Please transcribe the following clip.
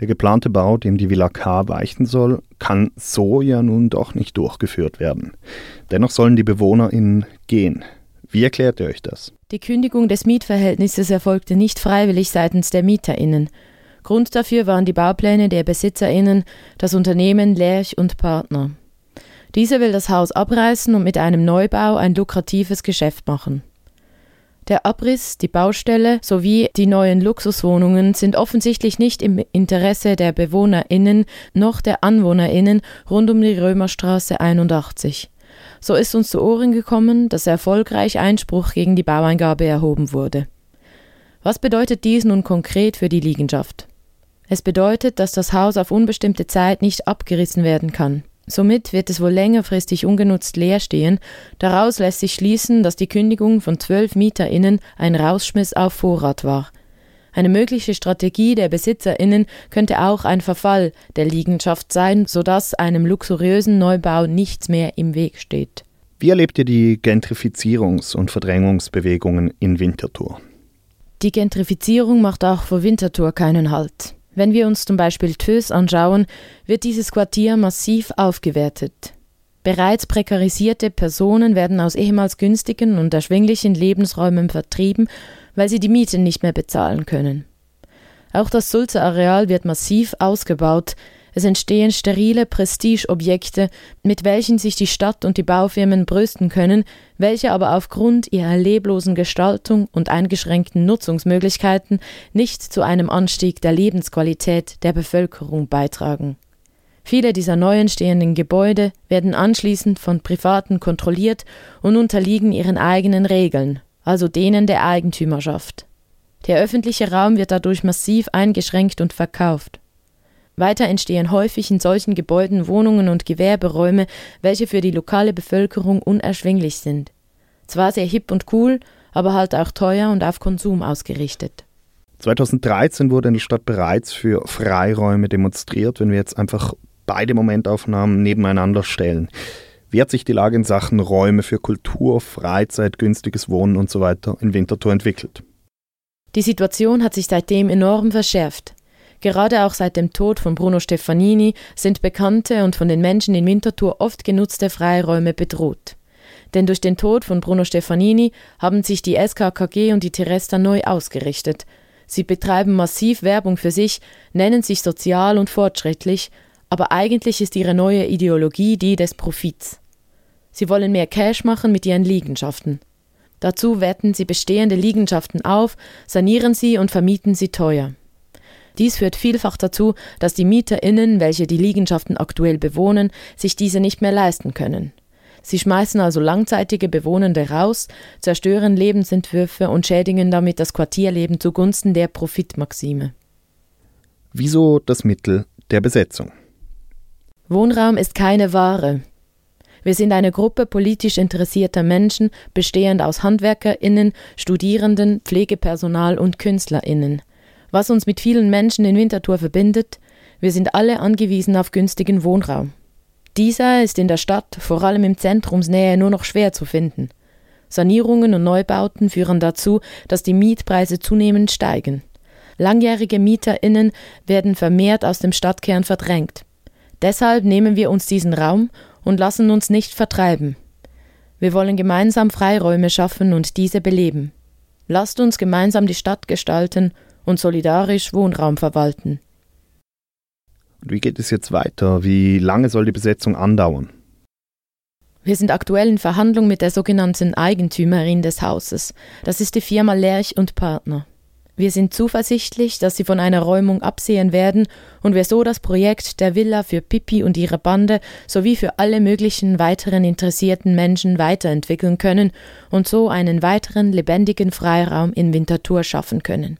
Der geplante Bau, dem die Villa K weichen soll, kann so ja nun doch nicht durchgeführt werden. Dennoch sollen die BewohnerInnen gehen. Wie erklärt ihr euch das? Die Kündigung des Mietverhältnisses erfolgte nicht freiwillig seitens der MieterInnen. Grund dafür waren die Baupläne der BesitzerInnen, das Unternehmen Lerch und Partner. Diese will das Haus abreißen und mit einem Neubau ein lukratives Geschäft machen. Der Abriss, die Baustelle sowie die neuen Luxuswohnungen sind offensichtlich nicht im Interesse der BewohnerInnen noch der AnwohnerInnen rund um die Römerstraße 81. So ist uns zu Ohren gekommen, dass erfolgreich Einspruch gegen die Baueingabe erhoben wurde. Was bedeutet dies nun konkret für die Liegenschaft? Es bedeutet, dass das Haus auf unbestimmte Zeit nicht abgerissen werden kann. Somit wird es wohl längerfristig ungenutzt leer stehen. Daraus lässt sich schließen, dass die Kündigung von zwölf MieterInnen ein Rausschmiss auf Vorrat war. Eine mögliche Strategie der BesitzerInnen könnte auch ein Verfall der Liegenschaft sein, sodass einem luxuriösen Neubau nichts mehr im Weg steht. Wie erlebt ihr die Gentrifizierungs- und Verdrängungsbewegungen in Winterthur? Die Gentrifizierung macht auch vor Winterthur keinen Halt. Wenn wir uns zum Beispiel Tös anschauen, wird dieses Quartier massiv aufgewertet. Bereits prekarisierte Personen werden aus ehemals günstigen und erschwinglichen Lebensräumen vertrieben, weil sie die Miete nicht mehr bezahlen können. Auch das Sulzer Areal wird massiv ausgebaut, es entstehen sterile Prestigeobjekte, mit welchen sich die Stadt und die Baufirmen brüsten können, welche aber aufgrund ihrer leblosen Gestaltung und eingeschränkten Nutzungsmöglichkeiten nicht zu einem Anstieg der Lebensqualität der Bevölkerung beitragen. Viele dieser neu entstehenden Gebäude werden anschließend von Privaten kontrolliert und unterliegen ihren eigenen Regeln, also denen der Eigentümerschaft. Der öffentliche Raum wird dadurch massiv eingeschränkt und verkauft. Weiter entstehen häufig in solchen Gebäuden Wohnungen und Gewerberäume, welche für die lokale Bevölkerung unerschwinglich sind. Zwar sehr hip und cool, aber halt auch teuer und auf Konsum ausgerichtet. 2013 wurde in der Stadt bereits für Freiräume demonstriert, wenn wir jetzt einfach beide Momentaufnahmen nebeneinander stellen. Wie hat sich die Lage in Sachen Räume für Kultur, Freizeit, günstiges Wohnen und so weiter in Winterthur entwickelt? Die Situation hat sich seitdem enorm verschärft. Gerade auch seit dem Tod von Bruno Stefanini sind bekannte und von den Menschen in Winterthur oft genutzte Freiräume bedroht. Denn durch den Tod von Bruno Stefanini haben sich die SKKG und die Teresta neu ausgerichtet. Sie betreiben massiv Werbung für sich, nennen sich sozial und fortschrittlich, aber eigentlich ist ihre neue Ideologie die des Profits. Sie wollen mehr Cash machen mit ihren Liegenschaften. Dazu werten sie bestehende Liegenschaften auf, sanieren sie und vermieten sie teuer. Dies führt vielfach dazu, dass die MieterInnen, welche die Liegenschaften aktuell bewohnen, sich diese nicht mehr leisten können. Sie schmeißen also langzeitige Bewohnende raus, zerstören Lebensentwürfe und schädigen damit das Quartierleben zugunsten der Profitmaxime. Wieso das Mittel der Besetzung? Wohnraum ist keine Ware. Wir sind eine Gruppe politisch interessierter Menschen, bestehend aus HandwerkerInnen, Studierenden, Pflegepersonal und KünstlerInnen. Was uns mit vielen Menschen in Winterthur verbindet, wir sind alle angewiesen auf günstigen Wohnraum. Dieser ist in der Stadt, vor allem im Zentrumsnähe, nur noch schwer zu finden. Sanierungen und Neubauten führen dazu, dass die Mietpreise zunehmend steigen. Langjährige MieterInnen werden vermehrt aus dem Stadtkern verdrängt. Deshalb nehmen wir uns diesen Raum und lassen uns nicht vertreiben. Wir wollen gemeinsam Freiräume schaffen und diese beleben. Lasst uns gemeinsam die Stadt gestalten und solidarisch Wohnraum verwalten. Wie geht es jetzt weiter? Wie lange soll die Besetzung andauern? Wir sind aktuell in Verhandlung mit der sogenannten Eigentümerin des Hauses. Das ist die Firma Lerch und Partner. Wir sind zuversichtlich, dass sie von einer Räumung absehen werden und wir so das Projekt der Villa für Pippi und ihre Bande sowie für alle möglichen weiteren interessierten Menschen weiterentwickeln können und so einen weiteren lebendigen Freiraum in Winterthur schaffen können.